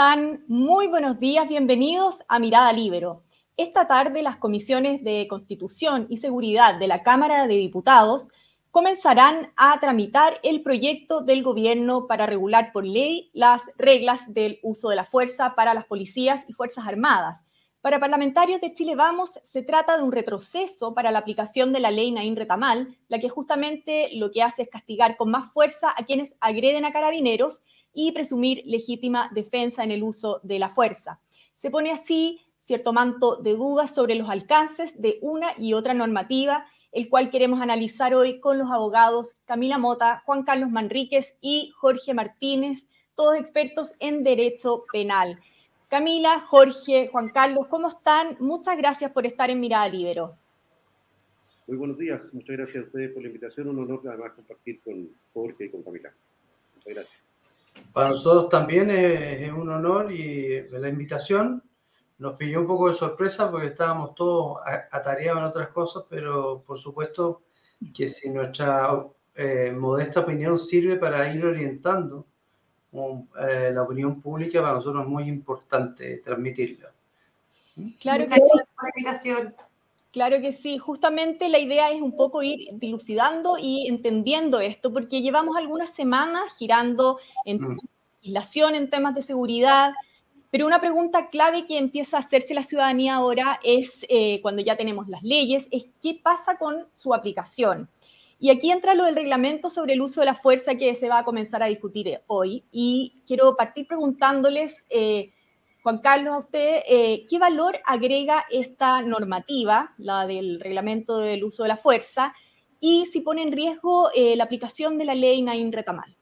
¿Cómo están? Muy buenos días, bienvenidos a Mirada Libero. Esta tarde las comisiones de Constitución y Seguridad de la Cámara de Diputados comenzarán a tramitar el proyecto del gobierno para regular por ley las reglas del uso de la fuerza para las policías y Fuerzas Armadas. Para parlamentarios de Chile Vamos, se trata de un retroceso para la aplicación de la ley Naín Retamal, la que justamente lo que hace es castigar con más fuerza a quienes agreden a carabineros y presumir legítima defensa en el uso de la fuerza. Se pone así cierto manto de dudas sobre los alcances de una y otra normativa, el cual queremos analizar hoy con los abogados Camila Mota, Juan Carlos Manríquez y Jorge Martínez, todos expertos en derecho penal. Camila, Jorge, Juan Carlos, ¿cómo están? Muchas gracias por estar en Mirada Libero. Muy buenos días, muchas gracias a ustedes por la invitación. Un honor además compartir con Jorge y con Camila. Muchas gracias. Para nosotros también es, un honor y la invitación nos pilló un poco de sorpresa porque estábamos todos atareados en otras cosas, pero por supuesto que si nuestra eh, modesta opinión sirve para ir orientando eh, la opinión pública, para nosotros es muy importante transmitirla. Claro que sí. Claro que sí, justamente la idea es un poco ir dilucidando y entendiendo esto, porque llevamos algunas semanas girando en mm. legislación, en temas de seguridad, pero una pregunta clave que empieza a hacerse la ciudadanía ahora es, eh, cuando ya tenemos las leyes, es qué pasa con su aplicación. Y aquí entra lo del reglamento sobre el uso de la fuerza que se va a comenzar a discutir hoy. Y quiero partir preguntándoles... Eh, Juan Carlos, a usted, eh, ¿qué valor agrega esta normativa, la del reglamento del uso de la fuerza, y si pone en riesgo eh, la aplicación de la ley Nain Retamal?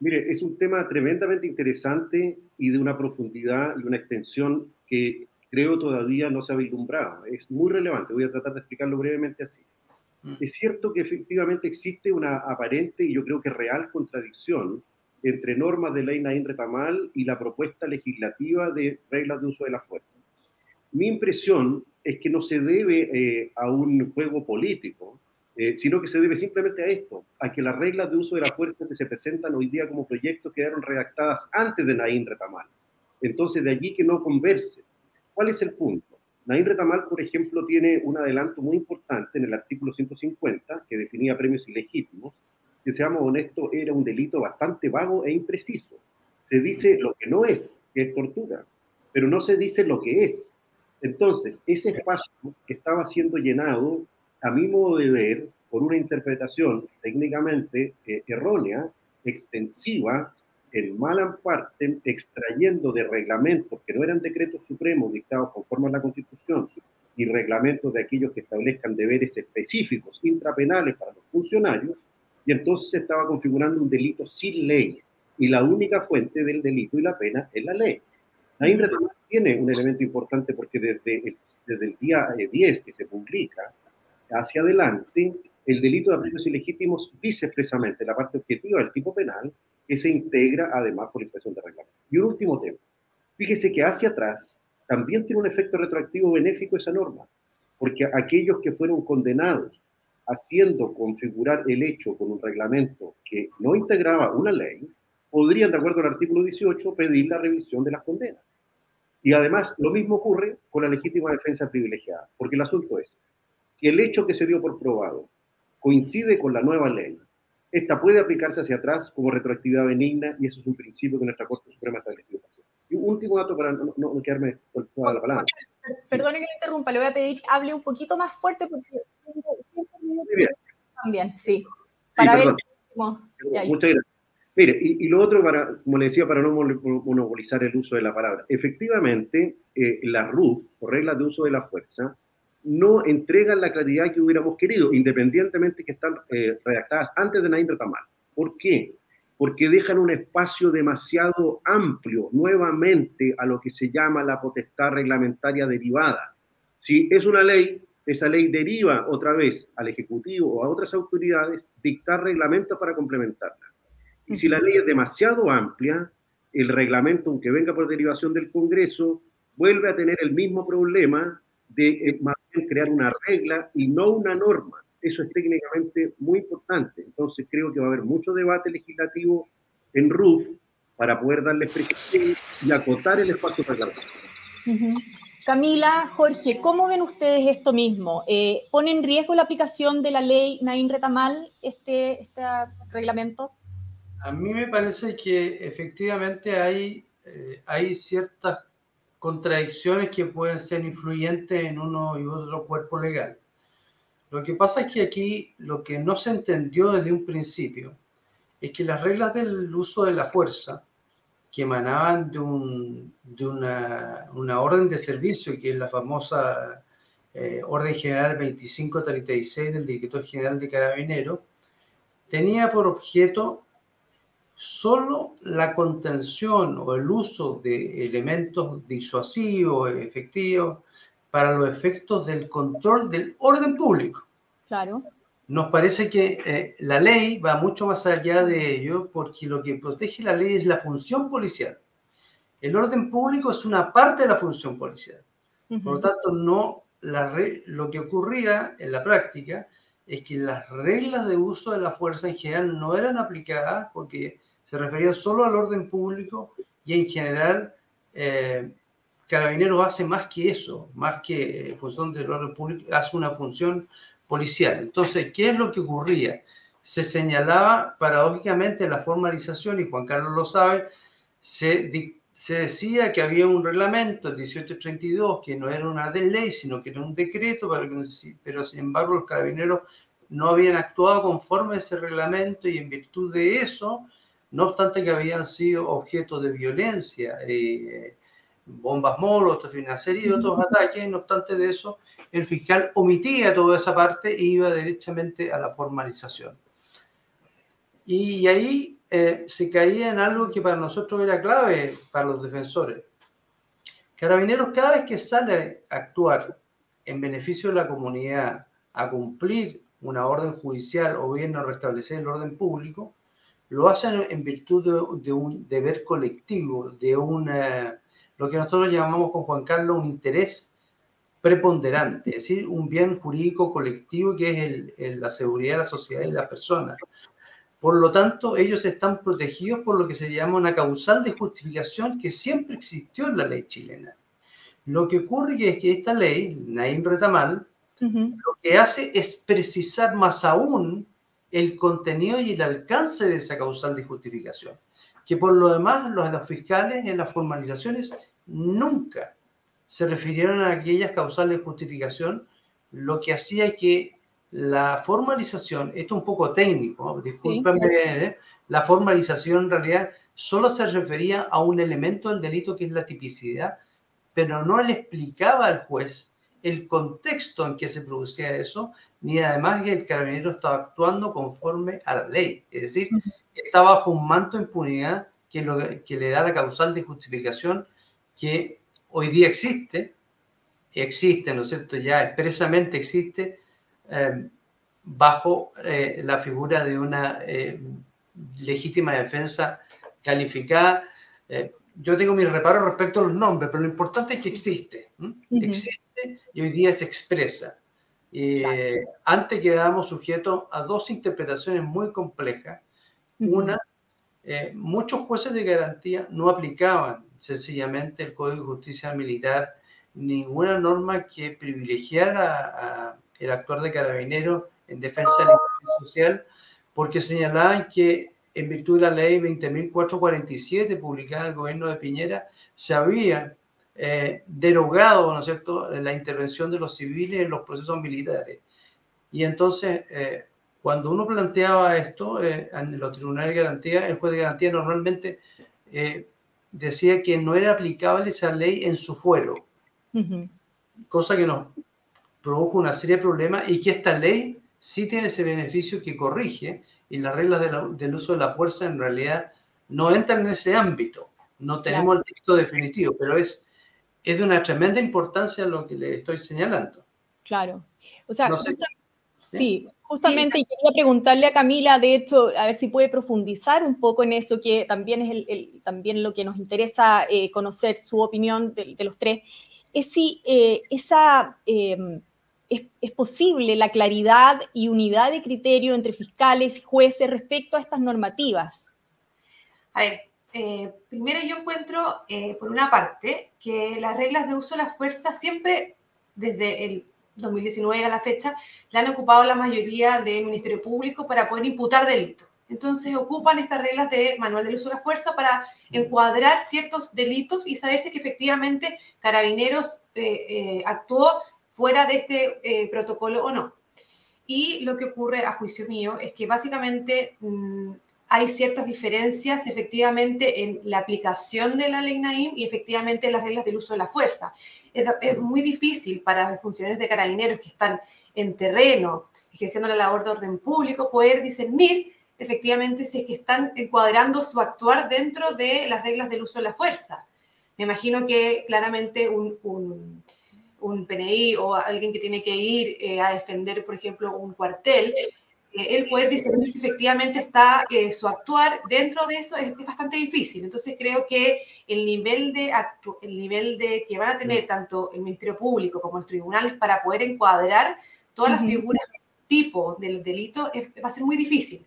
Mire, es un tema tremendamente interesante y de una profundidad y una extensión que creo todavía no se ha vislumbrado. Es muy relevante, voy a tratar de explicarlo brevemente así. Mm. Es cierto que efectivamente existe una aparente y yo creo que real contradicción entre normas de ley Naín Retamal y la propuesta legislativa de reglas de uso de la fuerza. Mi impresión es que no se debe eh, a un juego político, eh, sino que se debe simplemente a esto, a que las reglas de uso de la fuerza que se presentan hoy día como proyectos quedaron redactadas antes de Naín Retamal. Entonces, de allí que no converse. ¿Cuál es el punto? Naín Retamal, por ejemplo, tiene un adelanto muy importante en el artículo 150, que definía premios ilegítimos, que seamos honestos, era un delito bastante vago e impreciso. Se dice lo que no es, que es tortura, pero no se dice lo que es. Entonces, ese espacio que estaba siendo llenado, a mi modo de ver, por una interpretación técnicamente eh, errónea, extensiva, en mala parte, extrayendo de reglamentos que no eran decretos supremos dictados conforme a la Constitución y reglamentos de aquellos que establezcan deberes específicos intrapenales para los funcionarios, y entonces se estaba configurando un delito sin ley. Y la única fuente del delito y la pena es la ley. La INRE tiene un elemento importante porque desde el, desde el día 10 eh, que se publica hacia adelante, el delito de apremios ilegítimos dice expresamente la parte objetiva del tipo penal que se integra además por impresión de reglamento. Y un último tema. Fíjese que hacia atrás también tiene un efecto retroactivo benéfico esa norma, porque aquellos que fueron condenados haciendo configurar el hecho con un reglamento que no integraba una ley, podrían, de acuerdo al artículo 18, pedir la revisión de las condenas. Y además, lo mismo ocurre con la legítima defensa privilegiada, porque el asunto es, si el hecho que se dio por probado coincide con la nueva ley, esta puede aplicarse hacia atrás como retroactividad benigna y eso es un principio que nuestra Corte Suprema ha establecido. Y un último dato para no, no, quedarme con toda la palabra. Perdone que le interrumpa, le voy a pedir hable un poquito más fuerte porque también, sí. Para ver Muchas gracias. Mire, y, lo otro, para, como le decía, para no monopolizar el uso de la palabra, efectivamente, eh, la RUF, o reglas de uso de la fuerza, no entregan la claridad que hubiéramos querido, independientemente que están eh, redactadas antes de Naim Tamal. ¿Por qué? Porque dejan un espacio demasiado amplio nuevamente a lo que se llama la potestad reglamentaria derivada. Si es una ley, esa ley deriva otra vez al Ejecutivo o a otras autoridades dictar reglamentos para complementarla. Y si la ley es demasiado amplia, el reglamento, aunque venga por derivación del Congreso, vuelve a tener el mismo problema de eh, crear una regla y no una norma. Eso es técnicamente muy importante. Entonces creo que va a haber mucho debate legislativo en RUF para poder darle expresión y acotar el espacio para Camila, Jorge, ¿cómo ven ustedes esto mismo? Eh, ¿Pone en riesgo la aplicación de la ley Nain Retamal, este, este reglamento? A mí me parece que efectivamente hay, eh, hay ciertas contradicciones que pueden ser influyentes en uno y otro cuerpo legal. Lo que pasa es que aquí lo que no se entendió desde un principio es que las reglas del uso de la fuerza que emanaban de, un, de una, una, orden de servicio, que es la famosa eh, Orden General 2536 del Director General de Carabineros, tenía por objeto solo la contención o el uso de elementos disuasivos, efectivos, para los efectos del control del orden público. Claro. Nos parece que eh, la ley va mucho más allá de ello porque lo que protege la ley es la función policial. El orden público es una parte de la función policial. Por lo tanto, no la lo que ocurría en la práctica es que las reglas de uso de la fuerza en general no eran aplicadas porque se referían solo al orden público y en general eh, Carabineros hace más que eso, más que función del orden público, hace una función policial. Entonces, ¿qué es lo que ocurría? Se señalaba paradójicamente la formalización, y Juan Carlos lo sabe, se, se decía que había un reglamento, el 1832, que no era una ley, sino que era un decreto, pero, pero sin embargo los carabineros no habían actuado conforme a ese reglamento y en virtud de eso, no obstante que habían sido objeto de violencia, eh, bombas molotov y una serie de otros ataques, no obstante de eso, el fiscal omitía toda esa parte e iba directamente a la formalización. Y ahí eh, se caía en algo que para nosotros era clave, para los defensores. Carabineros cada vez que sale a actuar en beneficio de la comunidad, a cumplir una orden judicial o bien a restablecer el orden público, lo hacen en virtud de, un deber colectivo, de una, lo que nosotros llamamos con Juan Carlos un interés preponderante, es decir, un bien jurídico colectivo que es la seguridad de la sociedad y las personas. Por lo tanto, ellos están protegidos por lo que se llama una causal de justificación que siempre existió en la ley chilena. Lo que ocurre es que esta ley, Naim Retamal, lo que hace es precisar más aún el contenido y el alcance de esa causal de justificación, que por lo demás los fiscales en las formalizaciones nunca se refirieron a aquellas causales de justificación, lo que hacía que la formalización, esto es un poco técnico, discúlpenme, ¿eh? la formalización en realidad solo se refería a un elemento del delito que es la tipicidad, pero no le explicaba al juez el contexto en que se producía eso, ni además que el carabinero estaba actuando conforme a la ley, es decir, está bajo un manto de impunidad que, lo, que le da la causal de justificación que hoy día existe, existe, ¿no es cierto? Ya expresamente existe eh, bajo eh, la figura de una eh, legítima defensa calificada. yo tengo mis reparos respecto a los nombres, pero lo importante es que existe. Existe y hoy día se expresa. Antes quedábamos sujetos a dos interpretaciones muy complejas. Una, muchos jueces de garantía no aplicaban sencillamente el Código de Justicia Militar ninguna norma que privilegiara a, el actuar de carabinero en defensa del interés social, porque señalaban que en virtud de la ley 20.447 publicada en el gobierno de Piñera, se había eh, derogado, ¿no es cierto?, la intervención de los civiles en los procesos militares. Y entonces, eh, cuando uno planteaba esto eh, en los tribunales de garantía, el juez de garantía normalmente decía que no era aplicable esa ley en su fuero, cosa que nos produjo una serie de problemas y que esta ley sí tiene ese beneficio que corrige y las reglas del uso de la fuerza en realidad no entran en ese ámbito. No tenemos el texto definitivo, pero es, es de una tremenda importancia lo que le estoy señalando. Claro. O sea, sí, Justamente, y quería preguntarle a Camila, de hecho, a ver si puede profundizar un poco en eso, que también es el, también lo que nos interesa eh, conocer su opinión de, los tres, es si eh, esa, em, es, es, posible la claridad y unidad de criterio entre fiscales y jueces respecto a estas normativas. A ver, eh, primero yo encuentro, eh, por una parte, que las reglas de uso de la fuerza siempre, desde el 2019 a la fecha, la han ocupado la mayoría del Ministerio Público para poder imputar delitos. Entonces ocupan estas reglas de manual del uso de la fuerza para encuadrar ciertos delitos y saber si que efectivamente Carabineros eh, actuó fuera de este protocolo o no. Y lo que ocurre, a juicio mío, es que básicamente mm, hay ciertas diferencias efectivamente en la aplicación de la ley Naim y efectivamente en las reglas del uso de la fuerza. Es, muy difícil para los funcionarios de carabineros que están en terreno, ejerciendo la labor de orden público, poder discernir efectivamente si es que están encuadrando su actuar dentro de las reglas del uso de la fuerza. Me imagino que claramente un, un, un PNI o alguien que tiene que ir eh, a defender, por ejemplo, un cuartel, el poder discernir si efectivamente está eh, su actuar dentro de eso es, bastante difícil. Entonces creo que el nivel de el nivel de que van a tener tanto el Ministerio Público como los tribunales para poder encuadrar todas las figuras tipo del delito va a ser muy difícil.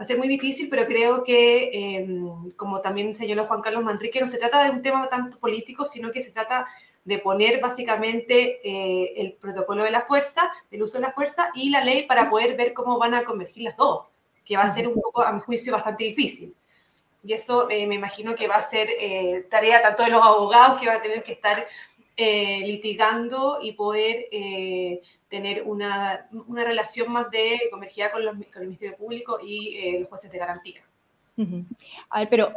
Va a ser muy difícil, pero creo que, em, como también señaló Juan Carlos Manrique, no se trata de un tema tanto político, sino que se trata de poner básicamente eh, el protocolo de la fuerza, del uso de la fuerza y la ley para poder ver cómo van a convergir las dos, que va a ser un poco, a mi juicio, bastante difícil. Y eso eh, me imagino que va a ser eh, tarea tanto de los abogados que van a tener que estar litigando y poder tener una, una, relación más de convergida con, los, con el Ministerio Público y los jueces de garantía. A ver, pero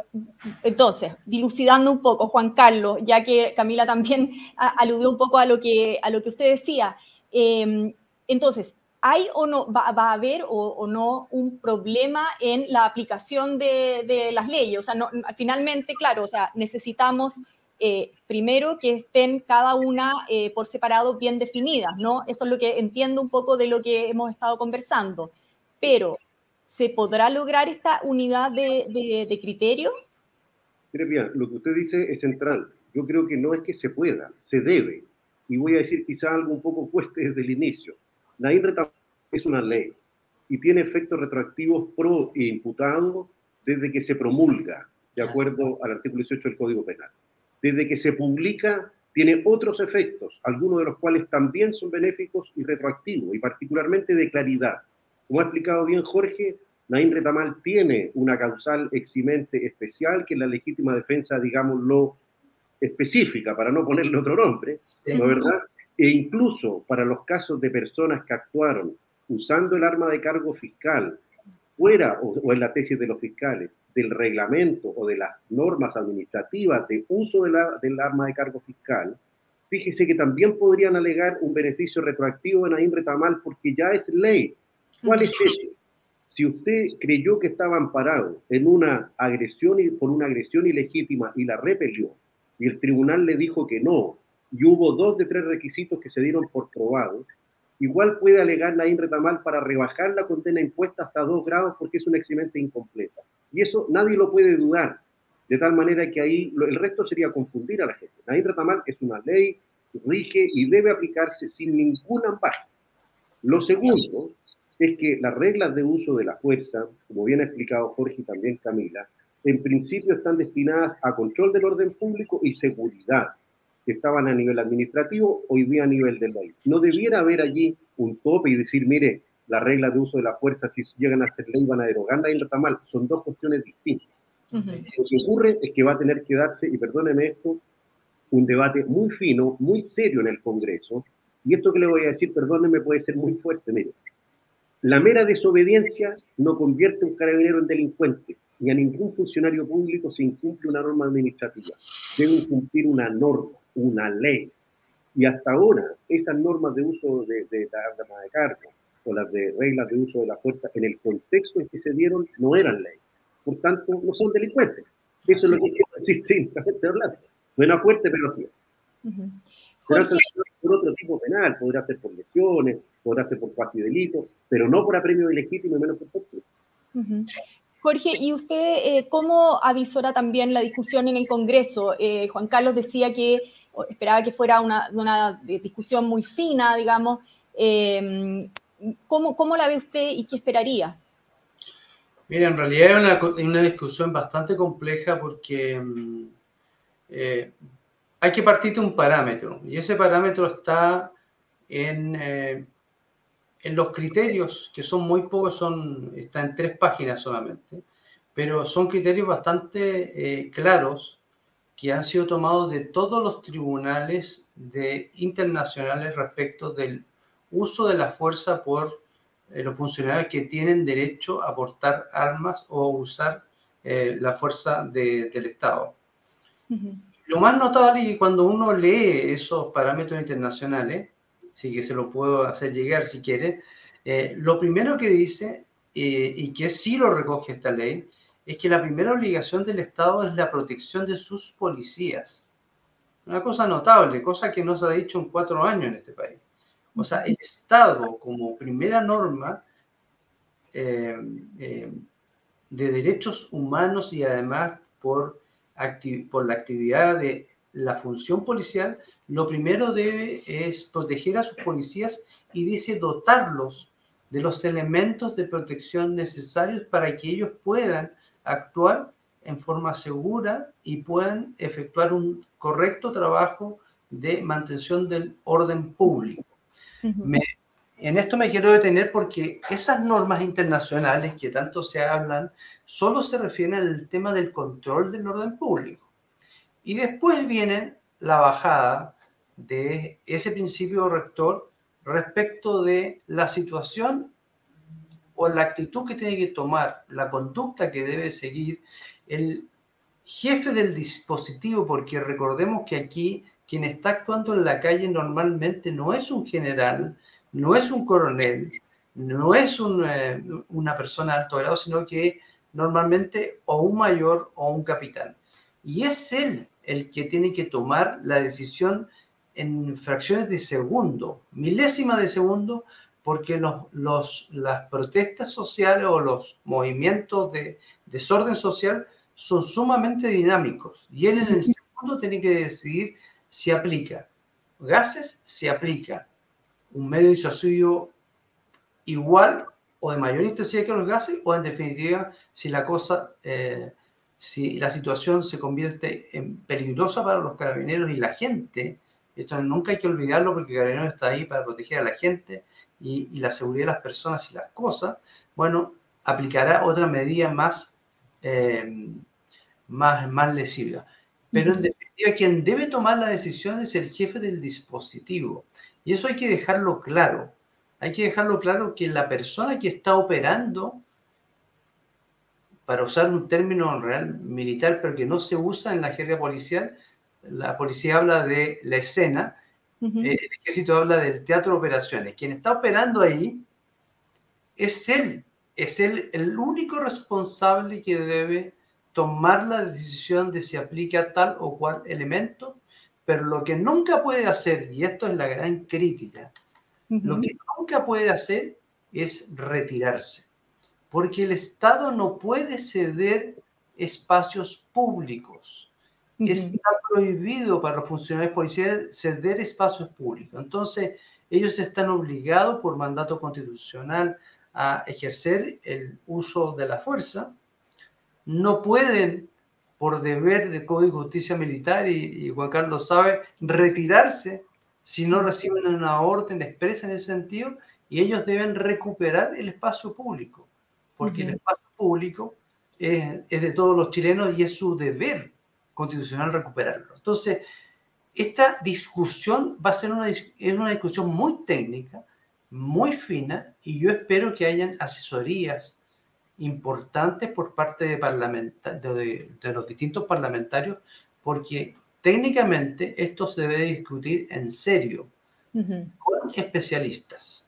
entonces, dilucidando un poco, Juan Carlos, ya que Camila también aludió un poco a lo que, a lo que usted decía, em, entonces, ¿hay o no, va, a haber o, no un problema en la aplicación de, las leyes? O sea, no, finalmente, claro, o sea, necesitamos eh, primero que estén cada una eh, por separado bien definidas, ¿no? Eso es lo que entiendo un poco de lo que hemos estado conversando. Pero ¿se podrá lograr esta unidad de, criterio? Mire, bien, lo que usted dice es central. Yo creo que no es que se pueda, se debe. Y voy a decir quizá algo un poco fuerte desde el inicio. La INRETA es una ley y tiene efectos retroactivos pro e imputado desde que se promulga, de acuerdo al artículo 18 del Código Penal. Desde que se publica, tiene otros efectos, algunos de los cuales también son benéficos y retroactivos, y particularmente de claridad. Como ha explicado bien Jorge, Naín Retamal tiene una causal eximente especial, que es la legítima defensa, digámoslo, específica, para no ponerle otro nombre, ¿no verdad? E incluso para los casos de personas que actuaron usando el arma de cargo fiscal, fuera o, en la tesis de los fiscales, del reglamento o de las normas administrativas de uso del arma de cargo fiscal, fíjese que también podrían alegar un beneficio retroactivo en Naín Retamal porque ya es ley ¿Cuál es eso? Si usted creyó que estaba amparado en una agresión por una agresión ilegítima y la repelió, y el tribunal le dijo que no, y hubo dos de tres requisitos que se dieron por probados, igual puede alegar la INRETAMAL para rebajar la condena impuesta hasta dos grados porque es una eximente incompleta. Y eso nadie lo puede dudar, de tal manera que ahí el resto sería confundir a la gente. La INRETAMAL es una ley, rige y debe aplicarse sin ningún amparo. Lo segundo es que las reglas de uso de la fuerza, como bien ha explicado Jorge y también Camila, en principio están destinadas a control del orden público y seguridad, que estaban a nivel administrativo, hoy día a nivel de ley. No debiera haber allí un tope y decir, mire, las reglas de uso de la fuerza, si llegan a ser ley, van a derogarla y está mal. Son dos cuestiones distintas. Lo que ocurre es que va a tener que darse, y perdóneme esto, un debate muy fino, muy serio en el Congreso. Y esto que le voy a decir, perdóneme, puede ser muy fuerte. Mire, la mera desobediencia no convierte a un carabinero en delincuente, ni a ningún funcionario público se incumple una norma administrativa. Deben cumplir una norma, una ley. Y hasta ahora, esas normas de uso de, de la arma de cargo o las de reglas de uso de la fuerza, en el contexto en que se dieron, no eran ley. Por tanto, no son delincuentes. Eso es lo que quiero decir hablando. Suena fuerte, pero así es. Podrá ser por otro tipo penal, podrá ser por lesiones, podrá ser por cuasi delito, pero no por apremio ilegítimo y menos por tortura. Jorge, ¿y usted eh, cómo avisora también la discusión en el Congreso? Eh, Juan Carlos decía que esperaba que fuera una, una discusión muy fina, digamos. Eh, ¿cómo, ¿Cómo la ve usted y qué esperaría? Mira, en realidad es una, discusión bastante compleja porque mm, eh, hay que partir de un parámetro y ese parámetro está en, eh, en los criterios, que son muy pocos, son, está en tres páginas solamente, pero son criterios bastante eh, claros que han sido tomados de todos los tribunales de, internacionales respecto del uso de la fuerza por eh, los funcionarios que tienen derecho a portar armas o usar la fuerza del Estado. Lo más notable es que cuando uno lee esos parámetros internacionales, sí que se lo puedo hacer llegar si quiere, eh, lo primero que dice, y que sí lo recoge esta ley, es que la primera obligación del Estado es la protección de sus policías. Una cosa notable, cosa que no se ha dicho en cuatro años en este país. O sea, el Estado como primera norma eh, eh, de derechos humanos y además por, por la actividad de la función policial, lo primero debe es proteger a sus policías y dice dotarlos de los elementos de protección necesarios para que ellos puedan actuar en forma segura y puedan efectuar un correcto trabajo de mantención del orden público en esto me quiero detener porque esas normas internacionales que tanto se hablan solo se refieren al tema del control del orden público. Y después viene la bajada de ese principio rector respecto de la situación o la actitud que tiene que tomar, la conducta que debe seguir el jefe del dispositivo, porque recordemos que aquí quien está actuando en la calle normalmente no es un general, no es un coronel, no es eh, una persona de alto grado, sino que normalmente o un mayor o un capitán. Y es él el que tiene que tomar la decisión en fracciones de segundo, milésima de segundo, porque los, las protestas sociales o los movimientos de desorden social son sumamente dinámicos. Y él en el segundo tiene que decidir se aplica. Gases se aplica. Un medio disuasorio igual o de mayor intensidad que los gases, o en definitiva, si la cosa, eh, si la situación se convierte en peligrosa para los carabineros y la gente, esto nunca hay que olvidarlo porque el carabinero está ahí para proteger a la gente y, la seguridad de las personas y las cosas, bueno, aplicará otra medida más, eh, más, más lesiva. Pero en definitiva, quien debe tomar la decisión es el jefe del dispositivo. Y eso hay que dejarlo claro. Hay que dejarlo claro que la persona que está operando, para usar un término real militar, pero que no se usa en la jerga policial, la policía habla de la escena, eh, el ejército habla del teatro de operaciones. Quien está operando ahí es él, es él el único responsable que debe tomar la decisión de si aplica tal o cual elemento, pero lo que nunca puede hacer, y esto es la gran crítica, lo que nunca puede hacer es retirarse, porque el Estado no puede ceder espacios públicos. Está prohibido para los funcionarios policiales ceder espacios públicos. Entonces, ellos están obligados por mandato constitucional a ejercer el uso de la fuerza, no pueden, por deber de Código de Justicia Militar, y, Juan Carlos sabe, retirarse si no reciben una orden expresa en ese sentido, y ellos deben recuperar el espacio público, porque el espacio público es, de todos los chilenos y es su deber constitucional recuperarlo. Entonces, esta discusión va a ser una, es una discusión muy técnica, muy fina, y yo espero que hayan asesorías importantes por parte de, de, de, los distintos parlamentarios, porque técnicamente esto se debe discutir en serio con especialistas.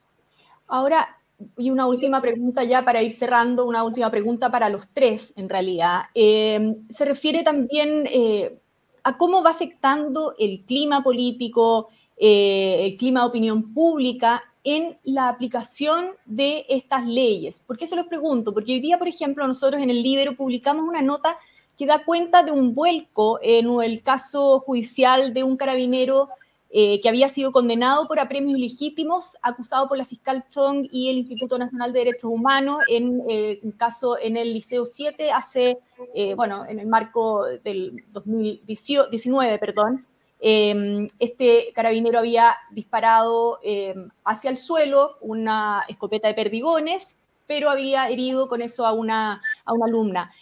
Ahora, y una última pregunta ya para ir cerrando, una última pregunta para los tres en realidad. Eh, se refiere también eh, a cómo va afectando el clima político, eh, el clima de opinión pública en la aplicación de estas leyes. ¿Por qué se los pregunto? Porque hoy día, por ejemplo, nosotros en el Libro publicamos una nota que da cuenta de un vuelco en el caso judicial de un carabinero eh, que había sido condenado por apremios ilegítimos, acusado por la fiscal Chong y el Instituto Nacional de Derechos Humanos en eh, un caso en el Liceo 7 hace, eh, bueno, en el marco del 2019, perdón. Em, este carabinero había disparado em, hacia el suelo una escopeta de perdigones, pero había herido con eso a una, a una alumna.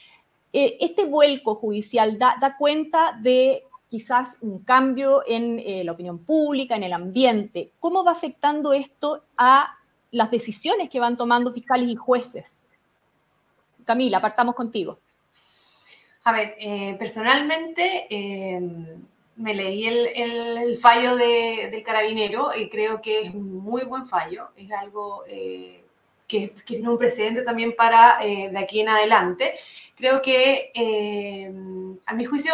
este vuelco judicial da, da cuenta de quizás un cambio en eh, la opinión pública, en el ambiente. ¿Cómo va afectando esto a las decisiones que van tomando fiscales y jueces? Camila, partamos contigo. A ver, eh, personalmente eh, me leí el, fallo del carabinero y creo que es muy buen fallo. Es algo que, que, es un precedente también para de aquí en adelante. Creo que, a mi juicio,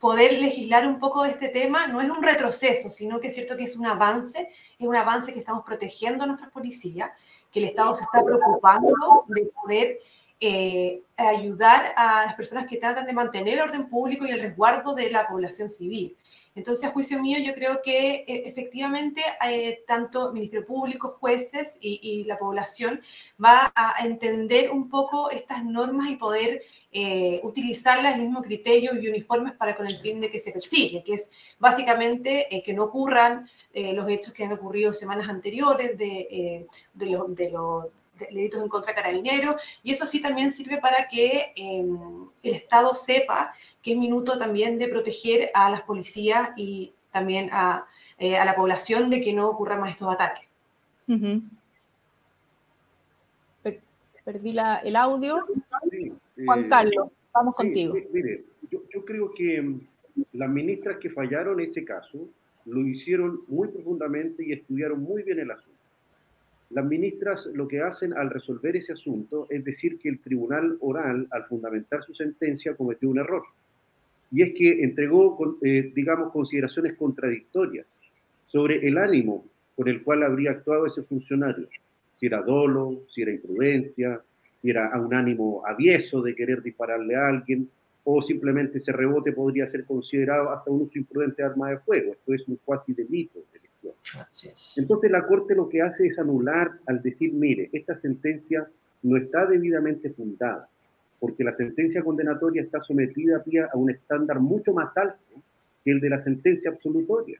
poder legislar un poco de este tema no es un retroceso, sino que es cierto que es un avance, es un avance que estamos protegiendo a nuestras policías, que el Estado se está preocupando de poder eh, ayudar a las personas que tratan de mantener el orden público y el resguardo de la población civil. Entonces, a juicio mío, yo creo que eh, efectivamente eh, tanto Ministerio Público, jueces y, la población va a entender un poco estas normas y poder eh, utilizarlas el mismo criterio y uniformes para con el fin de que se persigue, que es básicamente que no ocurran los hechos que han ocurrido semanas anteriores de, de, de los delitos en contra de carabineros, y eso sí también sirve para que el Estado sepa que es minuto también de proteger a las policías y también a, eh, a la población de que no ocurran más estos ataques. Perdí la, el audio. Juan eh, Carlos, vamos contigo. Mire, yo, yo creo que mm, las ministras que fallaron en ese caso lo hicieron muy profundamente y estudiaron muy bien el asunto. Las ministras lo que hacen al resolver ese asunto es decir que el tribunal oral, al fundamentar su sentencia, cometió un error y es que entregó, eh, digamos, consideraciones contradictorias sobre el ánimo con el cual habría actuado ese funcionario, si era dolo, si era imprudencia, si era un ánimo avieso de querer dispararle a alguien, o simplemente ese rebote podría ser considerado hasta un uso imprudente de arma de fuego. Esto es un cuasi delito Entonces la Corte lo que hace es anular al decir, mire, esta sentencia no está debidamente fundada porque la sentencia condenatoria está sometida a un estándar mucho más alto que el de la sentencia absolutoria.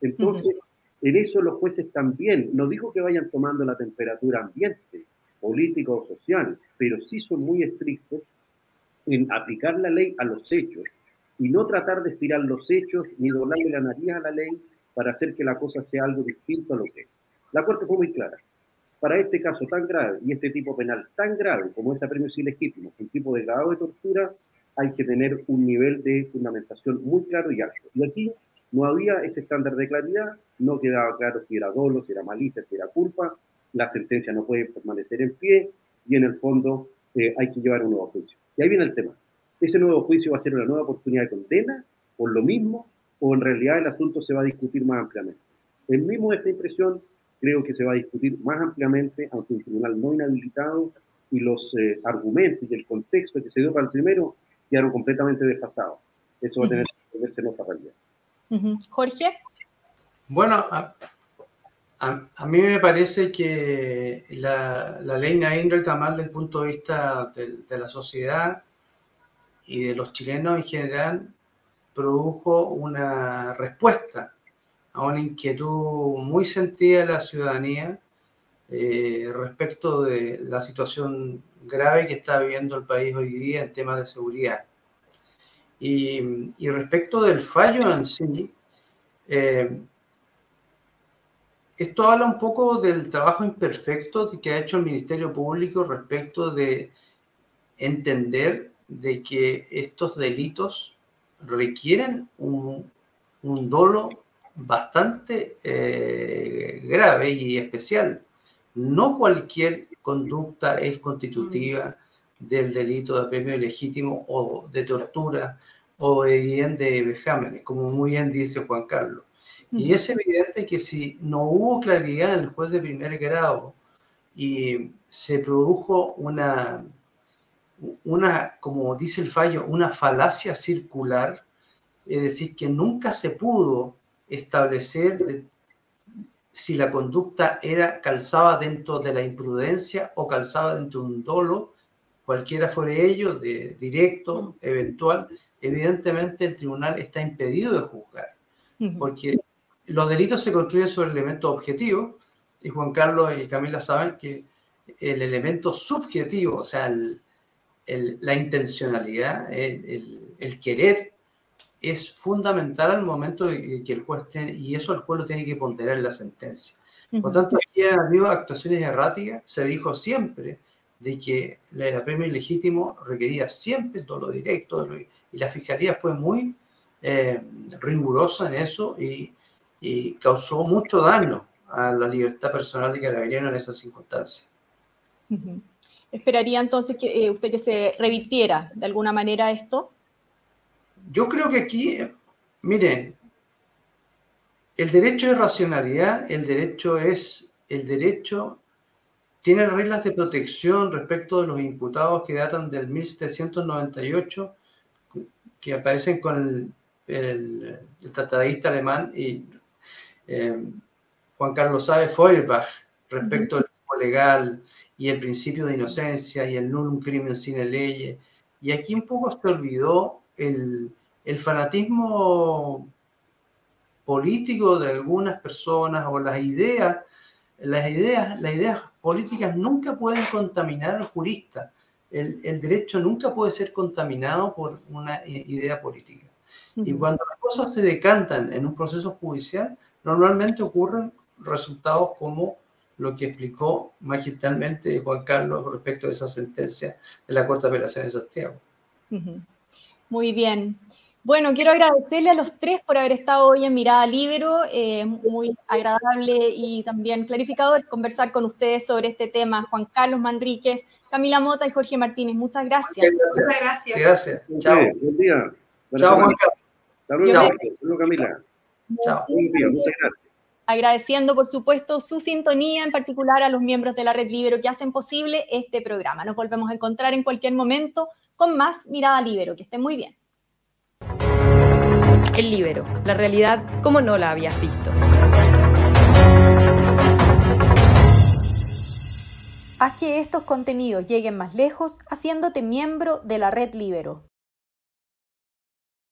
Entonces, en eso los jueces también, no digo que vayan tomando la temperatura ambiente, política o social, pero sí son muy estrictos en aplicar la ley a los hechos y no tratar de estirar los hechos ni doblarle la nariz a la ley para hacer que la cosa sea algo distinto a lo que es. La Corte fue muy clara para este caso tan grave y este tipo penal tan grave como es apremios ilegítimos, un tipo de grado de tortura, hay que tener un nivel de fundamentación muy claro y alto. Y aquí no había ese estándar de claridad, no quedaba claro si era dolo, si era malicia, si era culpa, la sentencia no puede permanecer en pie y en el fondo eh, hay que llevar un nuevo juicio. Y ahí viene el tema. ¿Ese nuevo juicio va a ser una nueva oportunidad de condena por lo mismo o en realidad el asunto se va a discutir más ampliamente? El mismo esta impresión creo que se va a discutir más ampliamente ante un tribunal no inhabilitado y los eh, argumentos y el contexto que se dio para el primero quedaron completamente desfasados. Eso va a tener que verse en otra realidad. Jorge. Bueno, a, a, mí me parece que la, la ley Nain está mal desde el punto de vista de, de la sociedad y de los chilenos en general, produjo una respuesta a una inquietud muy sentida de la ciudadanía eh, respecto de la situación grave que está viviendo el país hoy día en temas de seguridad. Y, respecto del fallo en sí, eh, esto habla un poco del trabajo imperfecto que ha hecho el Ministerio Público respecto de entender de que estos delitos requieren un, un dolo bastante eh, grave y especial. No cualquier conducta es constitutiva del delito de premio ilegítimo o de tortura o bien de vejámenes, como muy bien dice Juan Carlos. Y es evidente que si no hubo claridad en el juez de primer grado y se produjo una, una, como dice el fallo, una falacia circular, es decir, que nunca se pudo establecer si la conducta era calzaba dentro de la imprudencia o calzaba dentro de un dolo, cualquiera fuera ello, de directo, eventual, evidentemente el tribunal está impedido de juzgar, porque los delitos se construyen sobre elementos objetivos, y Juan Carlos y Camila saben que el elemento subjetivo, o sea, la intencionalidad, el, querer, es fundamental al momento de que el juez tiene, y eso el juez lo tiene que ponderar en la sentencia. Por lo tanto, aquí ha habido actuaciones erráticas, se dijo siempre de que el apremio ilegítimo requería siempre todo lo directo, y la fiscalía fue muy eh, rigurosa en eso y, y, causó mucho daño a la libertad personal de Carabinero en esas circunstancias. ¿Esperaría entonces que eh, usted que se revirtiera de alguna manera esto? Yo creo que aquí, mire, el derecho de racionalidad, el derecho es, el derecho tiene reglas de protección respecto de los imputados que datan del 1798, que aparecen con el, tratadista alemán y eh, Juan Carlos Sabe Feuerbach respecto al tiempo legal y el principio de inocencia y el nullum crimen sine ley. Y aquí un poco se olvidó el, el fanatismo político de algunas personas o las ideas, las ideas, las ideas políticas nunca pueden contaminar al jurista. El, el derecho nunca puede ser contaminado por una idea política. Y cuando las cosas se decantan en un proceso judicial, normalmente ocurren resultados como lo que explicó magistralmente Juan Carlos respecto de esa sentencia de la Corte de Apelaciones de Santiago. Muy bien. Bueno, quiero agradecerle a los tres por haber estado hoy en Mirada Libero. Eh, muy agradable y también clarificador conversar con ustedes sobre este tema. Juan Carlos Manríquez, Camila Mota y Jorge Martínez. Muchas gracias. Muchas gracias. gracias. Chao. Buen día. Chao, Juan Carlos. Chao. Camila. Chao. Buen día. Muchas gracias agradeciendo por supuesto su sintonía, en particular a los miembros de la Red Libero que hacen posible este programa. Nos volvemos a encontrar en cualquier momento con más Mirada Libero. Que estén muy bien. El Libero, la realidad como no la habías visto. Haz que estos contenidos lleguen más lejos haciéndote miembro de la Red Libero.